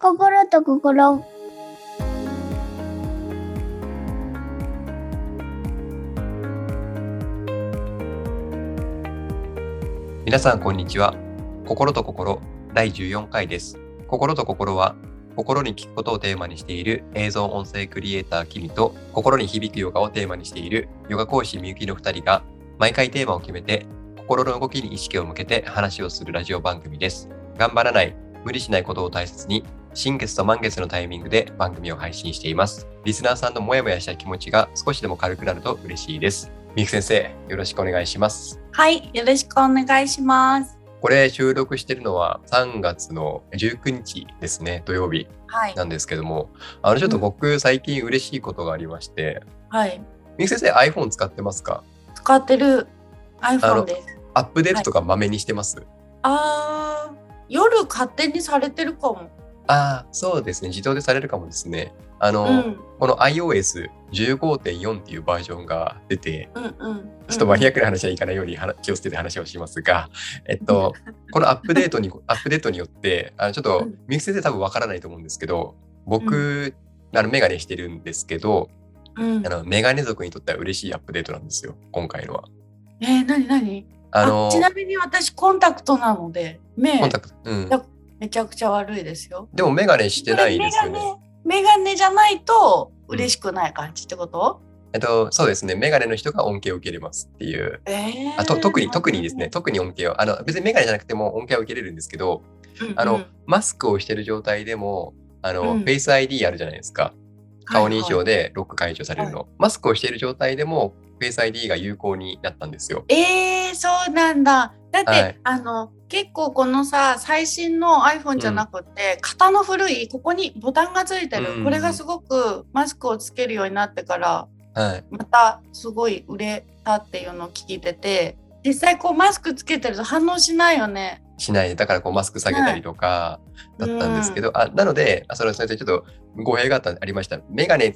心と心。皆さんこんにちは。心と心第14回です。心と心は心に聞くことをテーマにしている映像音声クリエイターキミと心に響くヨガをテーマにしているヨガ講師みゆきの2人が毎回テーマを決めて心の動きに意識を向けて話をするラジオ番組です。頑張らない、無理しないことを大切に新月と満月のタイミングで番組を配信しています。リスナーさんのモヤモヤした気持ちが少しでも軽くなると嬉しいです。みゆき先生、よろしくお願いします。はい、よろしくお願いします。これ収録してるのは3月の19日ですね、土曜日はい。なんですけども、あのちょっと僕最近嬉しいことがありまして、はい。みゆき先生 iPhone 使ってますか？使ってるあ iPhone のです。アップデートとかまめにしてます、あー、夜勝手にされてるかも。ああ、そうですね、自動でされるかもですね。あの、うん。この iOS15.4 っていうバージョンが出て、うんうん。ちょっとマニアックな話はいかないように話気をつけて話をしますが、えっと、このアップデートに、アップデートによって、あのちょっとうん、みゆき先生多分わからないと思うんですけど、僕、あの、メガネしてるんですけど、うんあ。の、メガネ族にとっては嬉しいアップデートなんですよ、今回のは。えー、なになに？あの、ちなみに私コンタクトなので、目コンタクト、うんだ。めちゃくちゃ悪いですよ。でもメガネしてないですよね。メガネ、メガネじゃないと嬉しくない感じってこと、えっと、そうですね、メガネの人が恩恵を受けれますっていう。えーあと特に、特にですね、、特に恩恵を、あの、別にメガネじゃなくても恩恵を受けれるんですけど、うんうんあの、マスクをしてる状態でも、あの、うんフェイス ID あるじゃないですか。顔認証でロック解除されるの。マスクをしている状態でも、フェイス ID が有効になったんですよ。えー、そうなんだ。だって、はいあの結構このさ最新の iPhone じゃなくて、型の古いここにボタンがついてる、うんこれがすごくマスクをつけるようになってからはい。またすごい売れたっていうのを聞いてて実際こうマスクつけてると反応しないよね。しない。だからこうマスク下げたりとかだったんですけど、あなので、あそれそれでちょっと語弊があったありました。メガネ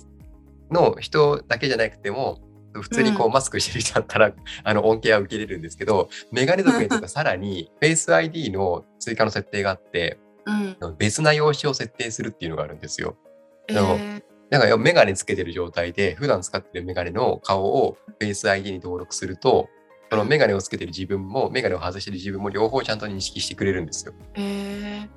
の人だけじゃなくても、普通にこううんマスクしてる人だったら、あの恩恵は受けれるんですけど、メガネ族にとってはさらにフェイス ID の追加の設定があって、うん、別な用紙を設定するっていうのがあるんですよ。えー。だからメガネつけてる状態で、普段使ってるメガネの顔を Face ID に登録すると、そのメガネをつけてる自分も、メガネを外してる自分も両方ちゃんと認識してくれるんですよ。えー。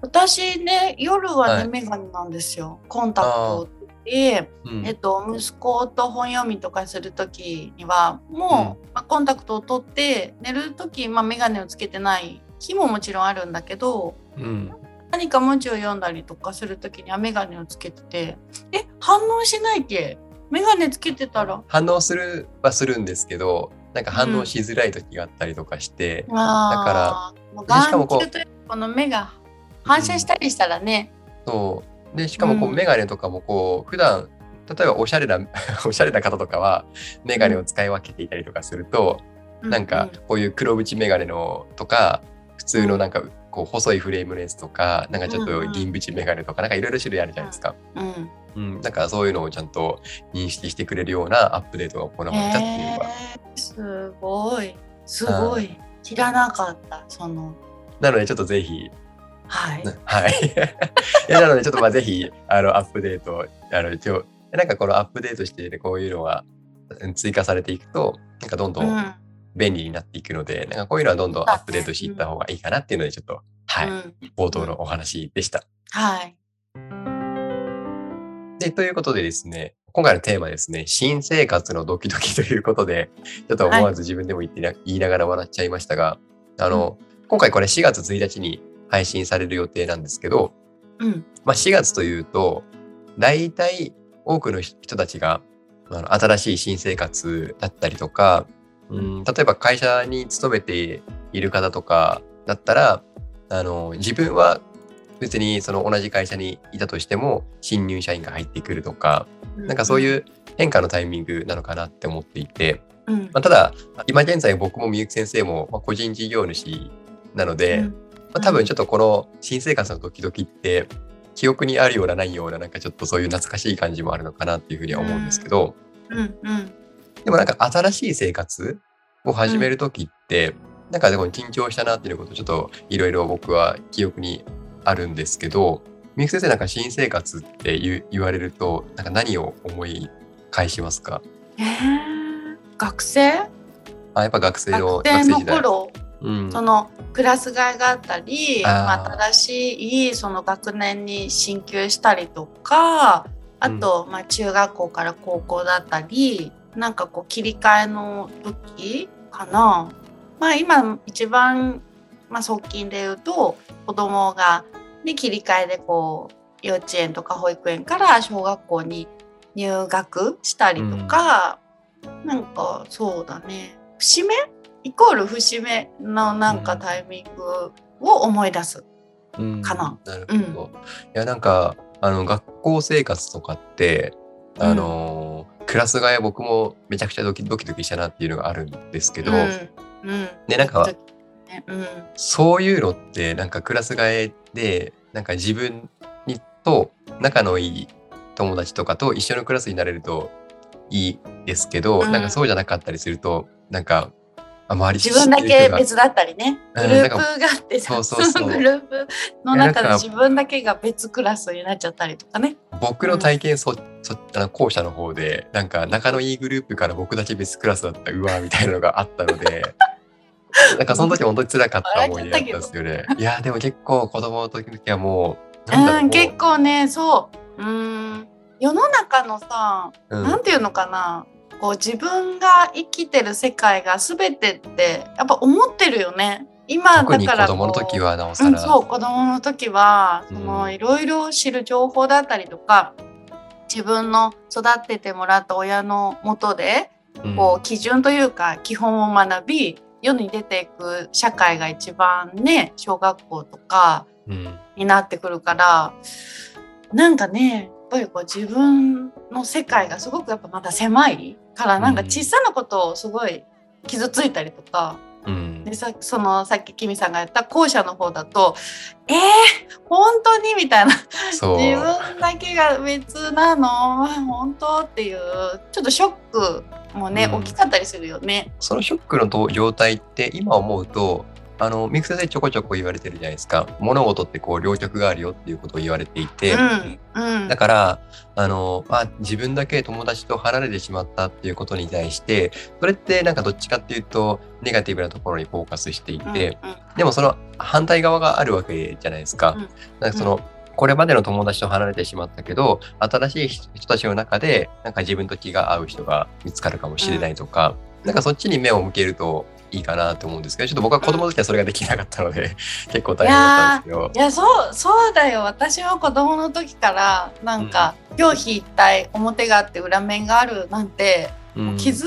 私ね夜はね、はい。メガネなんですよ。コンタクトで。うんえっと、息子と本読みとかする時にはもう、まあ、コンタクトを取って寝る時、まあ、眼鏡をつけてない日ももちろんあるんだけどうん。何か文字を読んだりとかする時には眼鏡をつけててえ反応しないっけ？眼鏡つけてたら反応するはするんですけど、なんか反応しづらい時があったりとかして、あーもうでしかもこう眼球とこの目が反射したりしたらね、そう。で、しかもこううん。メガネとかもこう、普段、例えばおしゃれな、おしゃれな方とかは、メガネを使い分けていたりとかすると、なんかこういう黒縁メガネのとか、普通のなんかこう細いフレームのやつとか、なんかちょっと銀縁メガネとか、なんかいろいろ種類あるじゃないですか。うん。うん。からそういうのをちゃんと認識してくれるようなアップデートが行われたっていうのが。えーすごい。すごい。知らなかったその。なのでちょっとぜひ、はい。はい。いやなのでちょっとまあぜひ、あの、アップデート、あの、一応、なんかこのアップデートして、ね、こういうのがうん追加されていくと、なんかどんどうん。ん便利になっていくので、なんかこういうのはどんどんアップデートしていった方がいいかなっていうので、ちょっと、はい、うん。冒頭のお話でした。はい。で、ということでですね、今回のテーマですね、新生活のドキドキということで、ちょっと思わず自分でも言ってな、言いながら笑っちゃいましたが、あの、今回これ4月1日に配信される予定なんですけど、うん。まあ、4月というと、大体多くの人たちが新しい新生活だったりとか、うん、例えば会社に勤めている方とかだったら、あの自分は別にその同じ会社にいたとしても新入社員が入ってくるとか、なんかそういう変化のタイミングなのかなって思っていて、うん。まあ、ただ今現在僕もみゆき先生もまあ個人事業主なので、うんまあ、多分ちょっとこの新生活のドキドキって記憶にあるようなないようななんかちょっとそういう懐かしい感じもあるのかなっていうふうには思うんですけど、うん。うん。でもなんか新しい生活を始める時って、なんかでも緊張したなっていうことちょっといろいろ僕は記憶にあるんですけど、みゆき先生なんか新生活って言言われるとなんか何を思い返しますか？えー、学生？あやっぱ学生の学生の頃？うん、そのクラス替えがあったり、まあ、新しいその学年に進級したりとかあと、まあ、中学校から高校だったりなんかこう切り替えの時かな。まあ、今一番、まあ、側近で言うと子供がね切り替えでこう幼稚園とか保育園から小学校に入学したりとか、なんかそうだね。節目イコール節目のなんかタイミングを思い出す。うん。かな。なるほど。いやなんかあの学校生活とかってあのークラス替え僕もめちゃくちゃドキドキドキしたなっていうのがあるんですけど、うん。うん、でなんかね。うん。そういうのってなんかクラス替えでなんか自分にと仲のいい友達とかと一緒のクラスになれるといいですけど、うん。なんかそうじゃなかったりするとなんかあ周り自分だけ別だったりね。うんグループがあってさそうそうそう。のグループの中で自分だけが別クラスになっちゃったりとかね。僕の体験そ、そあの後者の方でなんか仲のいいグループから僕だけ別クラスだったうわみたいなのがあったので なんかその時本当に辛かった思い出だったんですよね。いやでも結構子供の時はもううん、結構ねそう。うん。世の中のさ、うん。なんていうのかなこう自分が生きてる世界が全てってやっぱ思ってるよね。今だから供の時はなおさうん、ら、そう子供の時はそのうんいろいろ知る情報だったりとか自分の育ててもらった親のもとでうん。こう基準というか基本を学び世に出ていく社会が一番ね小学校とかうん。になってくるからなんかねやっぱりこう自分の世界がすごくやっぱまだ狭いからなんか小さなことをすごい傷ついたりとか、うん。でさそのさっきキミさんが言った後者の方だと「えー、本当に?」みたいな。自分だけが別なの？本当っていうちょっとショックもね、うん。大きかったりするよね。そのショックのと状態って今思うとあのミク先生ちょこちょこ言われてるじゃないですか。物事ってこう両極があるよっていうことを言われていて、うんうん。だからあの、まあ、自分だけ友達と離れてしまったっていうことに対してそれってなんかどっちかっていうとネガティブなところにフォーカスしていて、うんうん。でもその反対側があるわけじゃないですか。うん。なんかその、これまでの友達と離れてしまったけど新しい人たちの中でなんか自分と気が合う人が見つかるかもしれないとか、なんかそっちに目を向けるといいかなと思うんですけどちょっと僕は子供の時はそれができなかったので 結構大変だったんですけど。い。やそうそうだよ。私は子供の時からなんか表皮一体表があって裏面があるなんてうん。気づ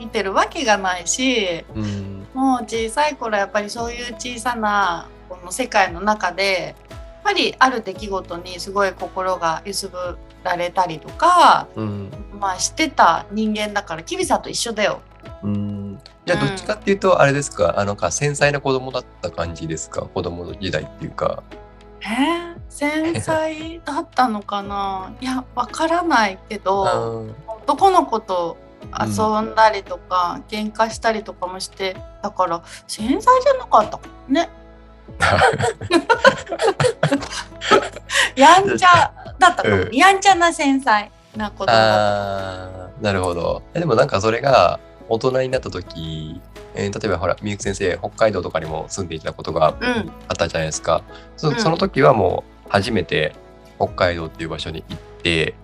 いてるわけがないし、うん。もう小さい頃やっぱりそういう小さなこの世界の中でやっぱりある出来事にすごい心が揺すぶられたりとか、うん。まあ、してた人間だからキビさんと一緒だよ。うんじゃあどっちかっていうとあれですか、あのか繊細な子供だった感じですか？子供時代っていうか。えー、繊細だったのかな？いやわからないけどうん男の子と遊んだりとか、喧嘩したりとかもしてだから繊細じゃなかったね。やんちゃだったかも、うんやんちゃな繊細な子供だった。なるほど。えでもなんかそれが大人になった時、えー例えばほらみゆき先生北海道とかにも住んでいたことがうん。あったじゃないですか。そうん。その時はもう初めて北海道っていう場所に行って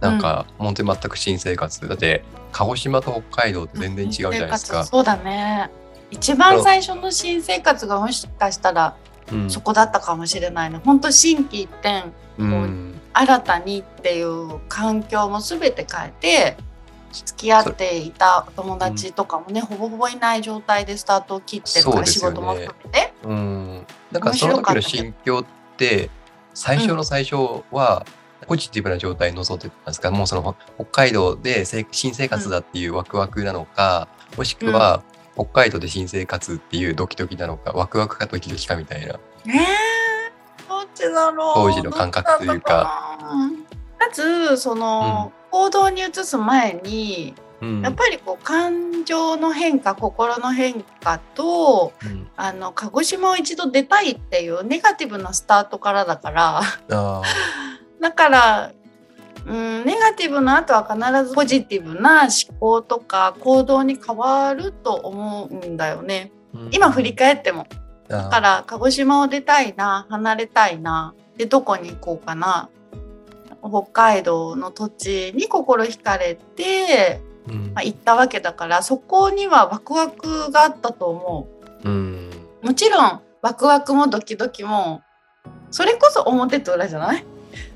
なんか本当に全く新生活。だって鹿児島と北海道って全然違うじゃないですか。そうだね。一番最初の新生活がもしかしたらうん。そこだったかもしれないね。本当心機一転うん。新たにっていう環境も全て変えて付き合っていた友達とかもね、ほぼほぼいない状態でスタートを切ってるから、仕事も含めて。うん、なんかその時の心境って最初の最初はポジティブな状態に臨んでたんですか、もうその北海道でせ新生活だっていうワクワクなのか、もしくは北海道で新生活っていうドキドキなのかワクワクかドキドキかみたいな。ねえどっちだろう？当時の感覚というか。まずその、行動に移す前にうん。やっぱりこう感情の変化心の変化とうん。あの鹿児島を一度出たいっていうネガティブなスタートからだからあ。だから、うん、ネガティブの後は必ずポジティブな思考とか行動に変わると思うんだよね。ー今振り返っても。だだから鹿児島を出たいな離れたいなでどこに行こうかな北海道の土地に心惹かれて、うん。まあ、行ったわけだからそこにはワクワクがあったと思う。ん。うもちろんワクワクもドキドキもそれこそ表と裏じゃない？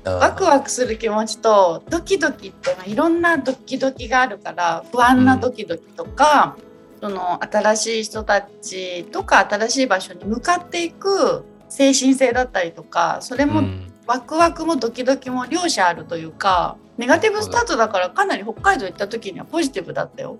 ワクワクする気持ちとドキドキっていろんなドキドキがあるから不安なドキドキとか、その新しい人たちとか新しい場所に向かっていく精神性だったりとかそれもうんワクワクもドキドキも両者あるというかネガティブスタートだからかなり北海道行った時にはポジティブだったよ。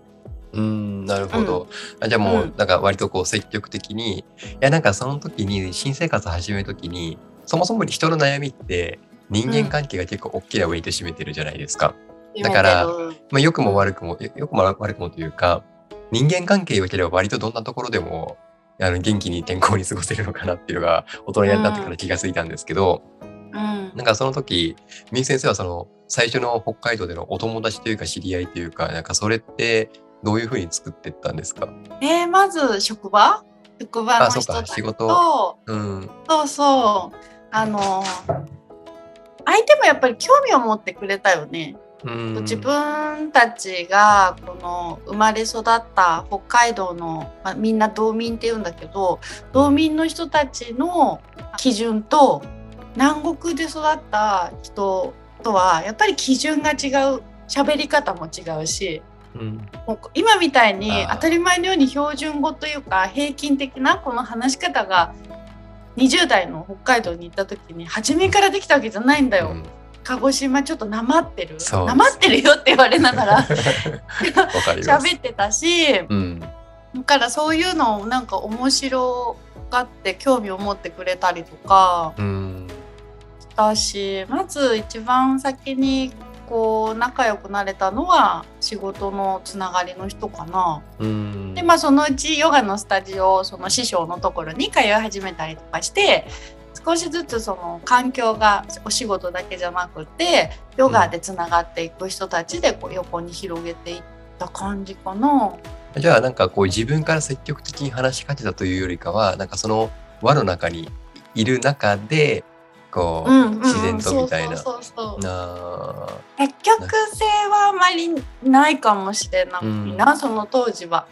うん、なるほど。あじゃあもう、うんなんか割とこう積極的に、いやなんかその時に、新生活始める時に、そもそも人の悩みって人間関係が結構大きなウェイト占めてるじゃないですか。だからまあ良くも悪くも、よ良くも悪くもというか、人間関係良ければ割とどんなところでも、あの元気に健康に過ごせるのかなっていうのが大人になってから気がついたんですけど、うん。なんかその時、みゆ先生はその最初の北海道でのお友達というか知り合いというか、なんかそれってどういうふうに作っていったんですか？えーまず職場？職場の人たちと。うん。そうそう。あの相手もやっぱり興味を持ってくれたよね。うん。自分たちがこの生まれ育った北海道の、まあ、みんな道民って言うんだけど道民の人たちの基準と南国で育った人とはやっぱり基準が違う喋り方も違うしうんもう今みたいに当たり前のように標準語というか平均的なこの話し方が20代の北海道に行った時に初めからできたわけじゃないんだよ。うん鹿児島ちょっとなまってるなまってるよって言われながら。喋ってたしうん。だからそういうのをなんか面白がって興味を持ってくれたりとかうん。したしまず一番先にこう仲良くなれたのは仕事のつながりの人かな。うん。でまあそのうちヨガのスタジオその師匠のところに通い始めたりとかして少しずつその環境がお仕事だけじゃなくてヨガでつながっていく人たちでこう横に広げていった感じかな。じゃあなんかこう自分から積極的に話しかけたというよりかは、なんかその輪の中にいる中で、こう、うんうんうん。自然とみたいな。そうそうそうそう。な積極性はあまりないかもしれないな、うその当時は。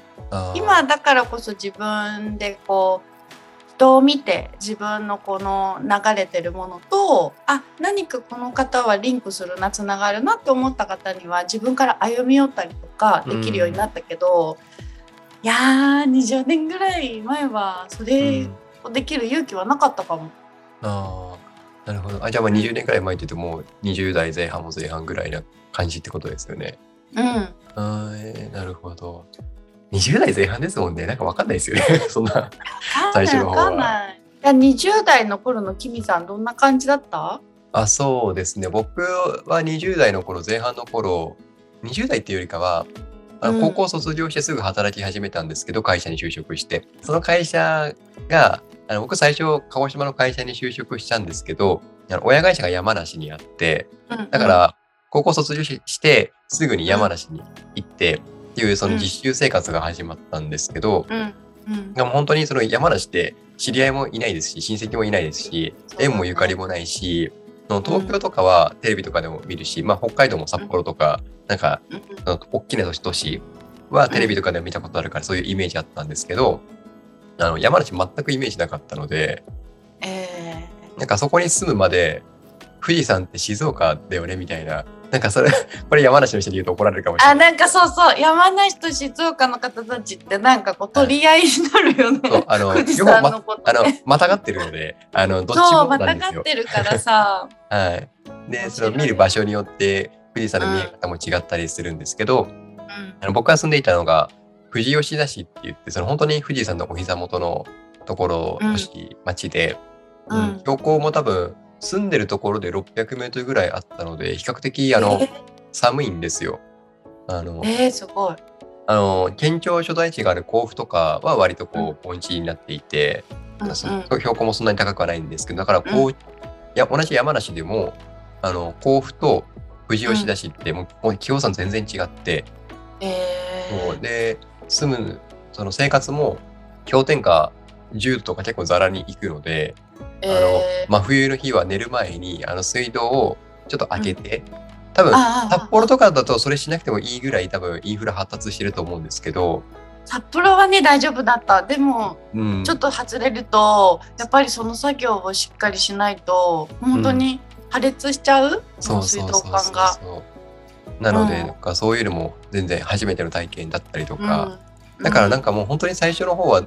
今だからこそ自分でこう人を見て自分のこの流れてるものとあ何かこの方はリンクするなつながるなって思った方には自分から歩み寄ったりとかできるようになったけど、いやー20年ぐらい前はそれうん。をできる勇気はなかったかも。あーなるほど。あじゃあまあ20年くらい前って言ってもう20代前半も前半ぐらいな感じってことですよね。うん、あーえーなるほど。20代前半ですもんね。なんかわかんないですよね。そんな。最初の方はわかんない。いや20代の頃のキミさんどんな感じだった？あ、そうですね。僕は20代の頃、前半の頃、20代っていうよりかは、あうんの高校卒業してすぐ働き始めたんですけど、会社に就職して。その会社が、あの僕最初、鹿児島の会社に就職したんですけど、あの親会社が山梨にあって、だか、ら、高校卒業しして、すぐに山梨に行って、っていうその実習生活が始まったんですけど、うんでも本当にその山梨って知り合いもいないですし、親戚もいないですし、縁もゆかりもないし、東京とかはテレビとかでも見るし、まあ北海道も札幌とか、なんか、大きな都市都市はテレビとかでも見たことあるから、そういうイメージあったんですけど、あの山梨全くイメージなかったので、えなんかそこに住むまで、富士山って静岡だよねみたいな、なんかそれ、これ山梨の人に言うと怒られるかもしれない。あなんかそうそう山梨と静岡の方たちってなんかこう取り合いになるよね。そうあの、富士山のことあのね。、またがってるので、あの、どっちそうもまたがっ。てるからさ。はい。で、その見る場所によって富士山の見え方も違ったりするんですけど、うんあの僕が住んでいたのが富士吉田市って言って、その本当に富士山のお膝元のところ、町で、ううんん標高も多分住んでるところで600メートルぐらいあったので、比較的あの、え寒いんですよ。あの、えー、すごい。あの県庁所在地がある甲府とかは割とこう盆地になっていて、うんうん。そ標高もそんなに高くはないんですけどだからこう、ういや同じ山梨でもあの甲府と富士吉田市ってもう,、もう気温差全然違って、えそうー、で住むその生活も氷点下10度とか結構ざらに行くので、えあのー真冬の日は寝る前にあの水道をちょっと開けて、多分ああ札幌とかだとそれしなくてもいいぐらい多分インフラ発達してると思うんですけど、札幌はね大丈夫だった。でもうん、ちょっと外れるとやっぱりその作業をしっかりしないと本当に破裂しちゃう、その水道管が。なので、うん。なんかそういうのも全然初めての体験だったりとうか、ん。だからなんかもう本当に最初の方は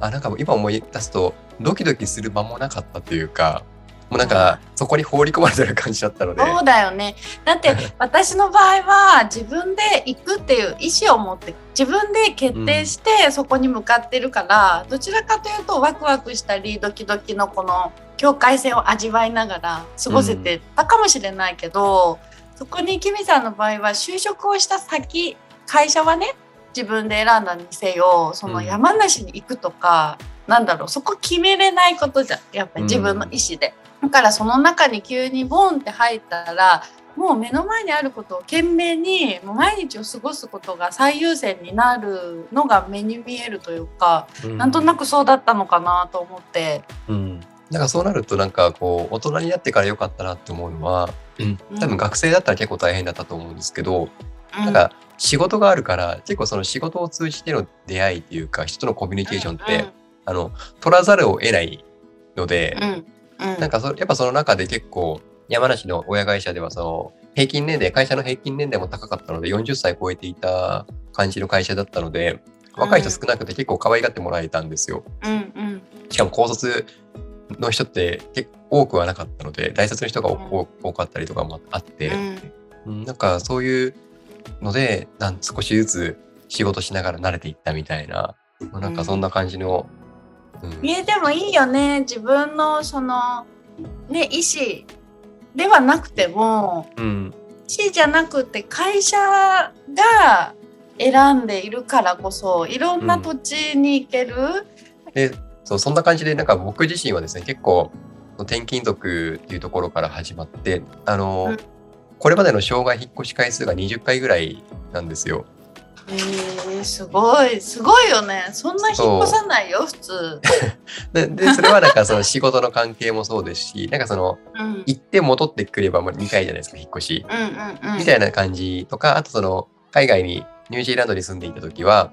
あなんかもう今思い出すとドキドキする間もなかったというかもうなんかそこに放り込まれてる感じだったので、そうだよね。だって 私の場合は自分で行くっていう意思を持って自分で決定してそこに向かってるから、どちらかというとワクワクしたりドキドキのこの境界線を味わいながら過ごせてたかもしれないけど、そこにキミさんの場合は就職をした先会社はね自分で選んだにせよその山梨に行くとか、なんだろうそこ決めれないことじゃん。やっぱり自分の意思で。だからその中に急にボンって入ったらもう目の前にあることを懸命にもう毎日を過ごすことが最優先になるのが目に見えるというか、うん。なんとなくそうだったのかなと思って。うん、なんかそうなるとなんかこう大人になってから良かったなって思うのは、うん、うん多分学生だったら結構大変だったと思うんですけど、うん。なんか仕事があるから結構その仕事を通じての出会いっていうか人とのコミュニケーションって、あの取らざるを得ないので、うん。うん。うんなんかそやっぱその中で結構山梨の親会社ではその平均年齢会社の平均年齢も高かったので40歳超えていた感じの会社だったので若い人少なくて結構可愛がってもらえたんですよ。うんうん。しかも高卒の人って結構多くはなかったので大卒の人が多多かったりとかもあって、うん。うん。なんかそういうのでなん少しずつ仕事しながら慣れていったみたいななんかそんな感じの、うん。見えてもいいよね。自分のそのね意思ではなくてもうん。意思じゃなくて会社が選んでいるからこそいろんな土地に行ける、でそうそんな感じでなんか僕自身はですね結構転勤族っていうところから始まってあの、うんこれまでの生涯引っ越し回数が20回ぐらいなんですよ。えー、すごいすごいよねそんな引っ越さないよ普通。ででそれはなんかその 仕事の関係もそうですしなんかそのうん行って戻ってくればもう2回じゃないですか引っ越し。うんうんうんみたいな感じとかあとその海外にニュージーランドに住んでいた時は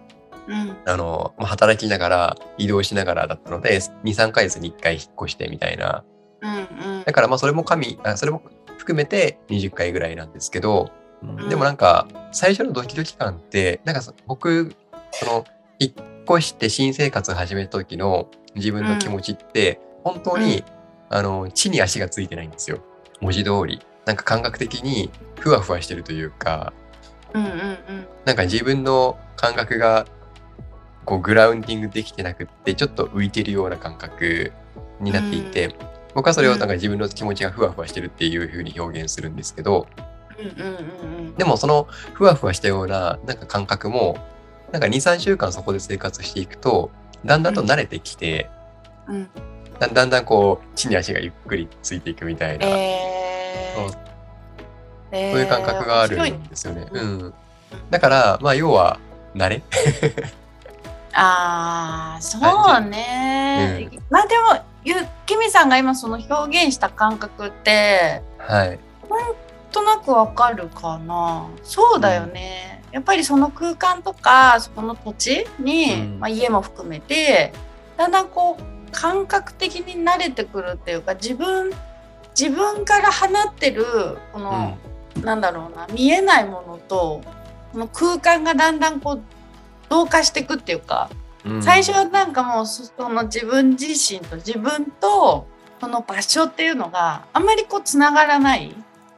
うん。あのまあ働きながら移動しながらだったので23ヶ月に1回引っ越してみたいな。うんうん。だからまあそれも加味あそれも含めて20回ぐらいなんですけど、んでもなんか最初のドキドキ感ってなんかそ僕その引っ越して新生活を始めた時の自分の気持ちって本当に、あの地に足がついてないんですよ。文字通り。なんか感覚的にふわふわしてるというか。うんうんうん。なんか自分の感覚がこうグラウンディングできてなくってちょっと浮いてるような感覚になっていて、僕はそれをなんか自分の気持ちがふわふわしてるっていう風に表現するんですけどうんうんうんでもそのふわふわしたようななんか感覚もなんか23週間そこで生活していくとだんだんと慣れてきて、うん。だだんだんこう地に足がゆっくりついていくみたいな、えー。そうえーそういう感覚があるんですよね。ううん、だからまあ要は慣れ？ああそうね、まあでもゆきみさんが今その表現した感覚ってはい。なんとなくわかるかな。そうだよね、やっぱりその空間とかその土地に、うん。まあ、家も含めてだんだんこう感覚的に慣れてくるっていうか自分自分から放ってるこの、なんだろうな見えないものとこの空間がだんだんこう同化していくっていうか、うん。最初はなんかもうそその自分自身と自分とその場所っていうのがあんまりこうつながらない。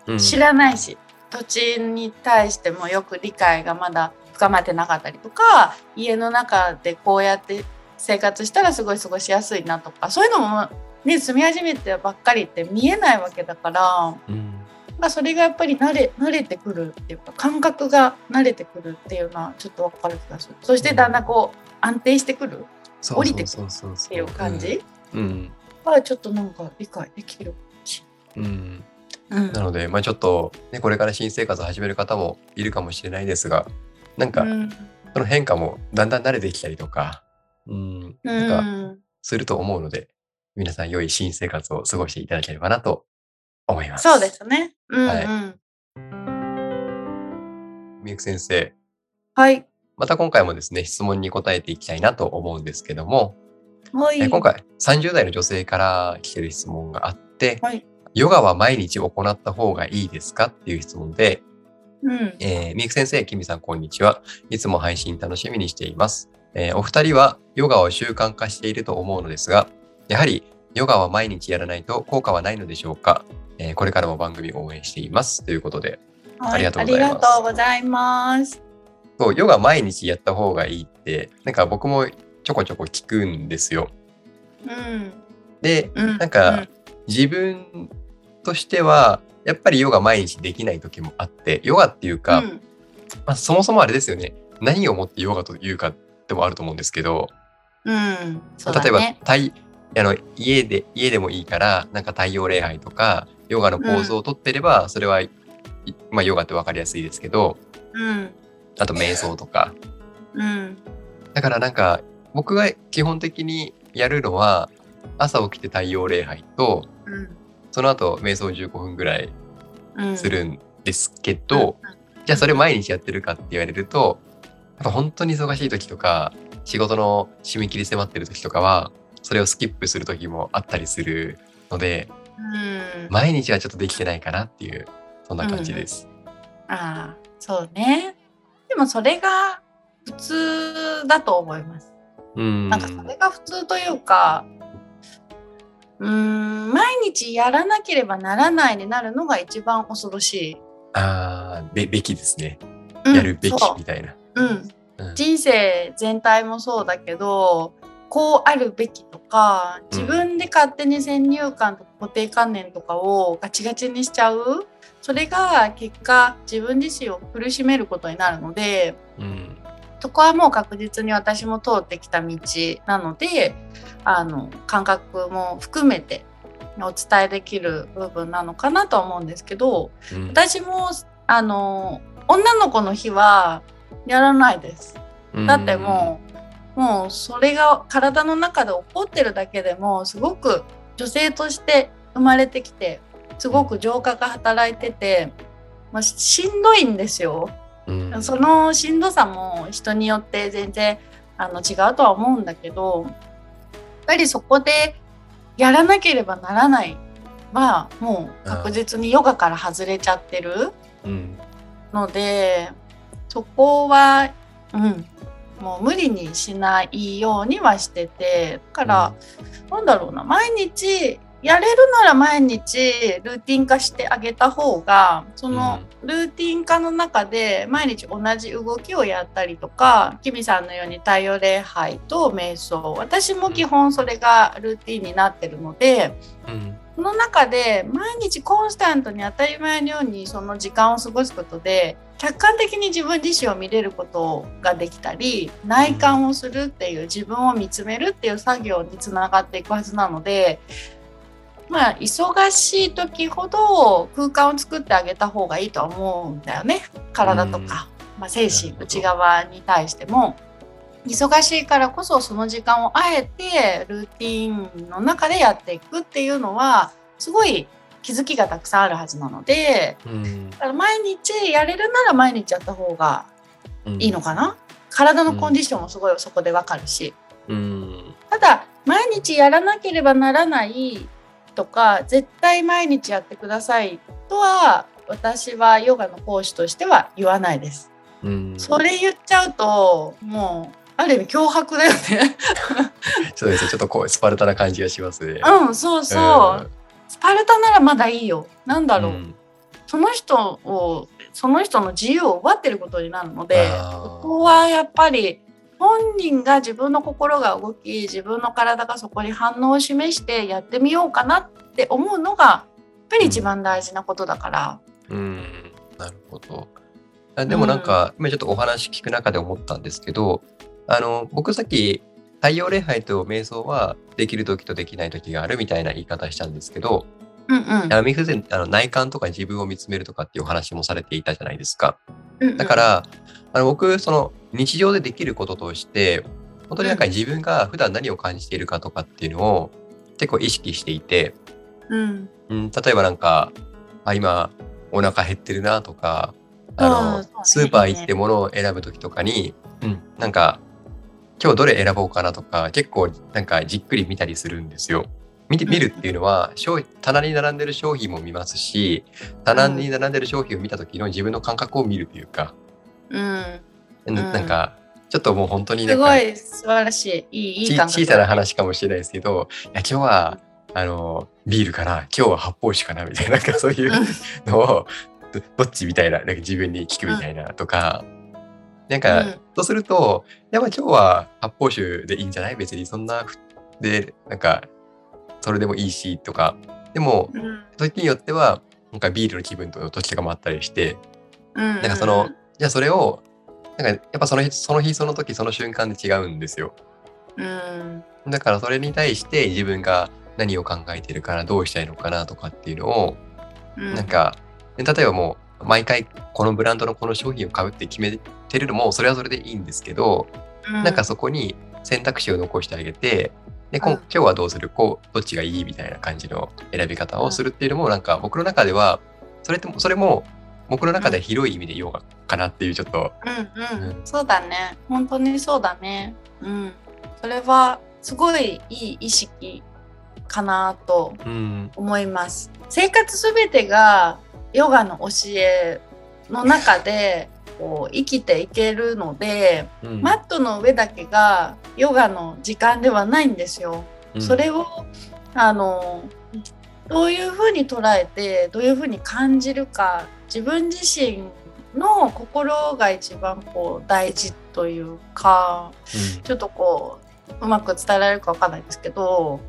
うん。知らないし、土地に対してもよく理解がまだ深まってなかったりとか家の中でこうやって生活したらすごい過ごしやすいなとかそういうのもね住み始めてばっかりって見えないわけだからうんまあ、それがやっぱり慣れ慣れてくるっていうか感覚が慣れてくるっていうのはちょっと分かる気がする。そしてだんだんこう安定してくる降りてくるっていう感じはちょっとなんか理解できるかもしれない。うん。うん、なので、まあ、ちょっと、ね、これから新生活を始める方もいるかもしれないですがなんか、その変化もだんだん慣れてきたりとか、うん、なんかすると思うので、皆さん良い新生活を過ごしていただければなと思います。そうですね。うん、うん、はい。みゆく先生。はい。また今回もですね、質問に答えていきたいなと思うんですけども、はい、え今回30代の女性から来てる質問があって、はい、ヨガは毎日行った方がいいですかっていう質問で、うん、えー、みゆく先生、きみさん、こんにちは。いつも配信楽しみにしています。えー、お二人はヨガを習慣化していると思うのですが、やはりヨガは毎日やらないと効果はないのでしょうか、えー、これからも番組応援しています。ということで、はい、ありがとうございます。ありがとうございます。そう、ヨガ毎日やった方がいいって、なんか僕もちょこちょこ聞くんですよ。うん、で、うん、なんか、うん、自分としては、やっぱりヨガ毎日できない時もあって、ヨガっていうか、うん、まあ、そもそもあれですよね。何をもってヨガというかでもあると思うんですけど、うん、ね、例えば太あの家で家でもいいからなんか太陽礼拝とかヨガのポーズをとってれば、それは、まあ、ヨガって分かりやすいですけど、うん、あと瞑想とか、うん、だからなんか僕が基本的にやるのは朝起きて太陽礼拝と、うん、その後瞑想15分ぐらいするんですけど、じゃあそれ毎日やってるかって言われるとやっぱ本当に忙しい時とか仕事の締め切り迫ってる時とかはそれをスキップする時もあったりするので、うん、毎日はちょっとできてないかなっていうそんな感じです。うん、ああそうねでもそれが普通だと思います。うん、なんかそれが普通というかうん毎日やらなければならないになるのが一番恐ろしい。ああべべきですね。やるべきみたいな。うん、うん、人生全体もそうだけどこうあるべきとか自分で勝手に先入観とか固定観念とかをガチガチにしちゃう。それが結果自分自身を苦しめることになるので、うん、そこはもう確実に私も通ってきた道なのであの感覚も含めてお伝えできる部分なのかなと思うんですけど、うん、私もあの女の子の日はやらないです。だってもう、もうそれが体の中で起こってるだけでもすごく女性として生まれてきてすごく浄化が働いてて、まあ、しんどいんですよ。そのしんどさも人によって全然あの違うとは思うんだけどやっぱりそこでやらなければならないはもう確実にヨガから外れちゃってるので、そこはうん、もう無理にしないようにはしててだから、うん、なんだろうな。毎日やれるなら毎日ルーティン化してあげた方がそのルーティン化の中で毎日同じ動きをやったりとかキミさんのように太陽礼拝と瞑想。私も基本それがルーティンになってるので、うん、その中で毎日コンスタントに当たり前のようにその時間を過ごすことで客観的に自分自身を見れることができたり内観をするっていう自分を見つめるっていう作業につながっていくはずなのでまあ忙しい時ほど空間を作ってあげた方がいいとは思うんだよね。体とか、まあ、精神内側に対しても。忙しいからこそその時間をあえてルーティンの中でやっていくっていうのはすごい気づきがたくさんあるはずなので、うん、だから毎日やれるなら毎日やった方がいいのかな、うん、体のコンディションもすごいそこでわかるし、うん、ただ毎日やらなければならないとか絶対毎日やってくださいとは私はヨガの講師としては言わないです。それ言っちゃうともうある意味脅迫だよね。そうですね。ちょっとこうスパルタな感じがしますね。うんそうそう、スパルタならまだいいよ。なんだろう、うん、その人をその人の自由を奪ってることになるのでここはやっぱり本人が自分の心が動き自分の体がそこに反応を示してやってみようかなって思うのがぱり一番大事なことだから。うん、なるほど。あでもなんか、今ちょっとお話聞く中で思ったんですけど、あの、僕さっき、太陽礼拝と瞑想はできる時とできない時があるみたいな言い方したんですけど、うんうん。あの、ミフゼンあの内観とか自分を見つめるとかっていうお話もされていたじゃないですか。だから、あの僕、その日常でできることとして、本当になんか自分が普段何を感じているかとかっていうのを結構意識していて、うん。うん、例えばなんか、あ、今お腹減ってるなとか、あの、スーパー行って物を選ぶ時とかに、うん、なんか、今日どれ選ぼうかなとか、結構なんかじっくり見たりするんですよ。見て見るっていうのは、商品棚に並んでる商品も見ますし、棚に並んでる商品を見た時の自分の感覚を見るというか、うん。うん。んなんか、ちょっともう本当になんかすごい素晴らしい。いい、いい小さな話かもしれないですけど、いや今日はあのビールかな、今日は発泡酒かなみたいな、なんかそういうのをどどっちみたいな、なんか自分に聞くみたいなとか、なんか、うん。そうすると、いやまあ今日は発泡酒でいいんじゃない？別にそんなふで、なんか、それでもいいしとか、でも、うん。時によっては、なんかビールの気分とどっちとかもあったりして、うん。なんかその、じゃあそれを、なんかやっぱその日、その日その時その瞬間で違うんですよ。うん。だからそれに対して自分が何を考えてるかな、どうしたいのかなとかっていうのを、うん。なんか、ね例えばもう毎回このブランドのこの商品を買うって決めてるのもそれはそれでいいんですけど、なんかそこに選択肢を残してあげて、でこん。うん今日はどうするこうどっちがいいみたいな感じの選び方をするっていうのもなんか僕の中ではそれってそれも僕の中で広い意味でヨガかなっていうちょっと、うんうん、うん。そうだね。本当にそうだね。うん。それはすごいいい意識かなとうん、思います。生活すべてがヨガの教えの中で こう生きていけるのでうん。マットの上だけがヨガの時間ではないんですよ。うん。それをあのどういうふうに捉えてどういうふうに感じるか自分自身の心が一番こう大事というかちょっとこううまく伝えられるかわかんないですけど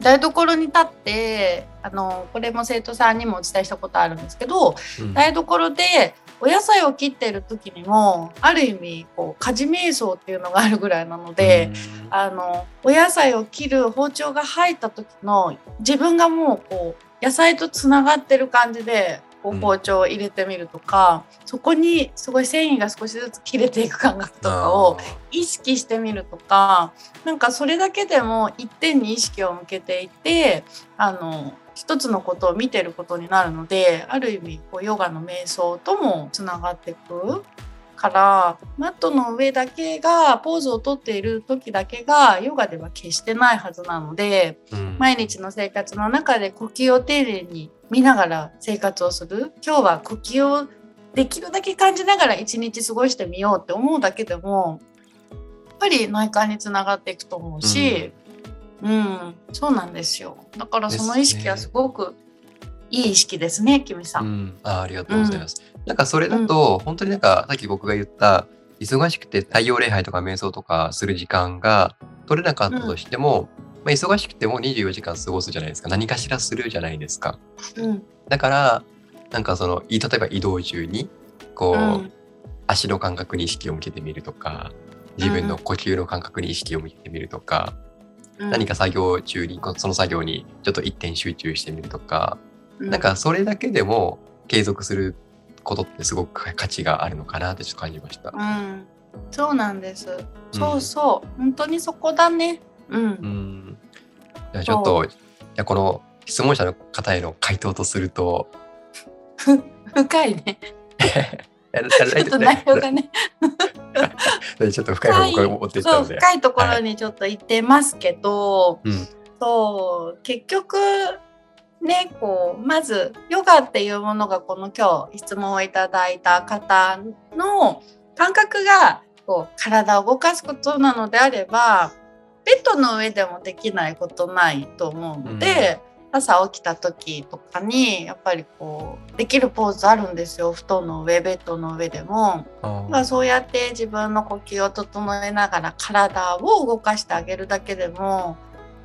台所に立ってあのこれも生徒さんにもお伝えしたことあるんですけどうん。台所でお野菜を切ってる時にもある意味こう家事瞑想っていうのがあるぐらいなので、あのお野菜を切る包丁が入った時の自分がもうこう野菜とつながってる感じでこううん。包丁を入れてみるとか、そこにすごい繊維が少しずつ切れていく感覚とかを意識してみるとかなんかそれだけでも一点に意識を向けていてあの一つのことを見てることになるのである意味こうヨガの瞑想ともつながっていくからマットの上だけがポーズをとっている時だけがヨガでは決してないはずなのでうん。毎日の生活の中で呼吸を丁寧に見ながら生活をする。今日は呼吸をできるだけ感じながら一日過ごしてみようって思うだけでもやっぱり内観につながっていくと思うし、うんそうなんですよ。だからその意識はすごくいい意識ですねキミさ。うん。ん、あありがとうございます。なんかそれだと、本当になんかさっき僕が言った忙しくて太陽礼拝とか瞑想とかする時間が取れなかったとしても、まあ、忙しくても24時間過ごすじゃないですか。何かしらするじゃないですか。うん。だからなんかそのい例えば移動中にこう、うん。足の感覚に意識を向けてみるとか自分の呼吸の感覚に意識を向けてみるとか、うん何か作業中にこその作業にちょっと一点集中してみるとか、うなんかそれだけでも継続することってすごく価値があるのかなってちょっと感じました。うん、そうなんです。そうそう、本当にそこだね。うんう、ん。じゃあちょっと、じゃあこの質問者の方への回答とすると、ふ 深いね。ちょっと内容がね。ちょっと深い方向に持っていったので。深いところにちょっと行ってますけど、うん。そう結局ねこうまずヨガっていうものがこの今日質問をいただいた方の感覚がこう体を動かすことなのであればベッドの上でもできないことないと思うので、朝起きた時とかにやっぱりこうできるポーズあるんですよ布団の上ベッドの上でも。あまあ、そうやって自分の呼吸を整えながら体を動かしてあげるだけでも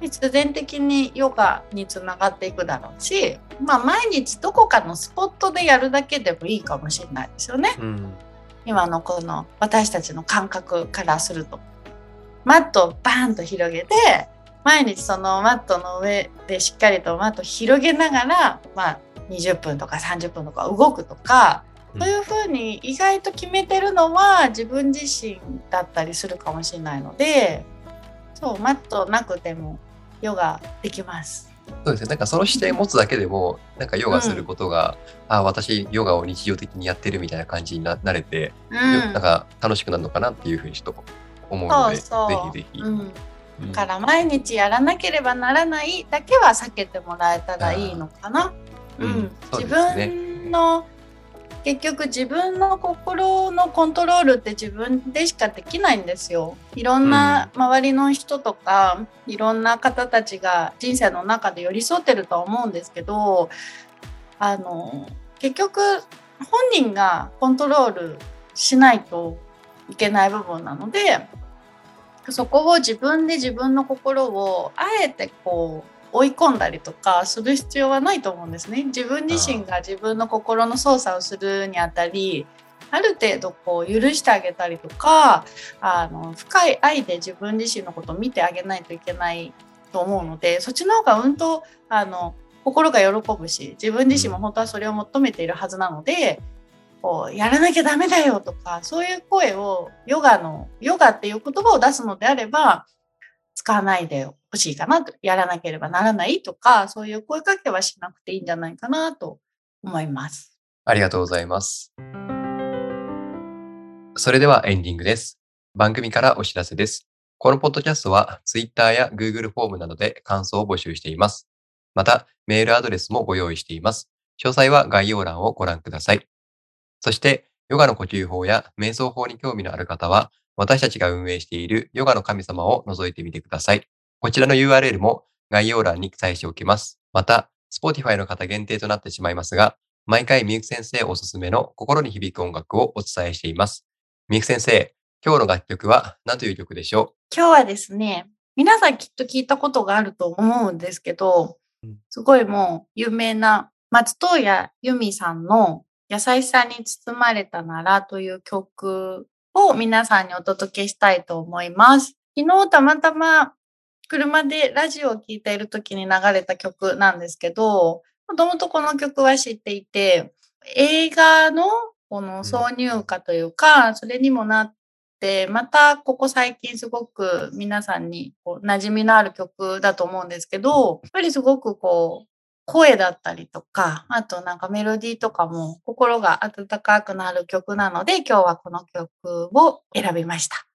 必然的にヨガにつながっていくだろうし、まあ、毎日どこかのスポットでやるだけでもいいかもしれないですよね。うん、今のこの私たちの感覚からすると。マットをバーンと広げて毎日そのマットの上でしっかりとマットを広げながら、まあ、20分とか30分とか動くとかそういうふうに意外と決めてるのは自分自身だったりするかもしれないのでそうマットなくてもヨガできます。そうですね。なんかその視点持つだけでも、なんかヨガすることが、うん、あ私ヨガを日常的にやってるみたいな感じになれて、うん、なんか楽しくなるのかなっていうふうにちょっと思うので、そうそうぜひぜひ。うんだから毎日やらなければならないだけは避けてもらえたらいいのかな。うん、自分の結局自分の心のコントロールって自分でしかできないんですよ。いろんな周りの人とか、うん、いろんな方たちが人生の中で寄り添ってるとは思うんですけどあの結局本人がコントロールしないといけない部分なのでそこを自分で自分の心をあえてこう追い込んだりとかする必要はないと思うんですね。自分自身が自分の心の操作をするにあたりある程度こう許してあげたりとかあの深い愛で自分自身のことを見てあげないといけないと思うのでそっちの方がうんとあの心が喜ぶし自分自身も本当はそれを求めているはずなのでこうやらなきゃダメだよとかそういう声をヨガのヨガっていう言葉を出すのであれば使わないでほしいかなと、やらなければならないとか、そういう声かけはしなくていいんじゃないかなと思います。ありがとうございます。それではエンディングです。番組からお知らせです。このポッドキャストは Twitter や Google フォームなどで感想を募集しています。また、メールアドレスもご用意しています。詳細は概要欄をご覧ください。そして、ヨガの呼吸法や瞑想法に興味のある方は、私たちが運営しているヨガの神様を覗いてみてください。こちらの URL も概要欄に記載しておきます。また、Spotify の方限定となってしまいますが、毎回みゆき先生おすすめの心に響く音楽をお伝えしています。みゆき先生、今日の楽曲は何という曲でしょう？今日はですね、皆さんきっと聞いたことがあると思うんですけど、すごいもう有名な松任谷由実さんの優しさに包まれたならという曲を皆さんにお届けしたいと思います。昨日たまたま車でラジオを聴いている時に流れた曲なんですけど、もともとこの曲は知っていて、映画のこの挿入歌というか、それにもなって、またここ最近すごく皆さんにこう馴染みのある曲だと思うんですけど、やっぱりすごくこう、声だったりとか、あとなんかメロディーとかも心が温かくなる曲なので、今日はこの曲を選びました。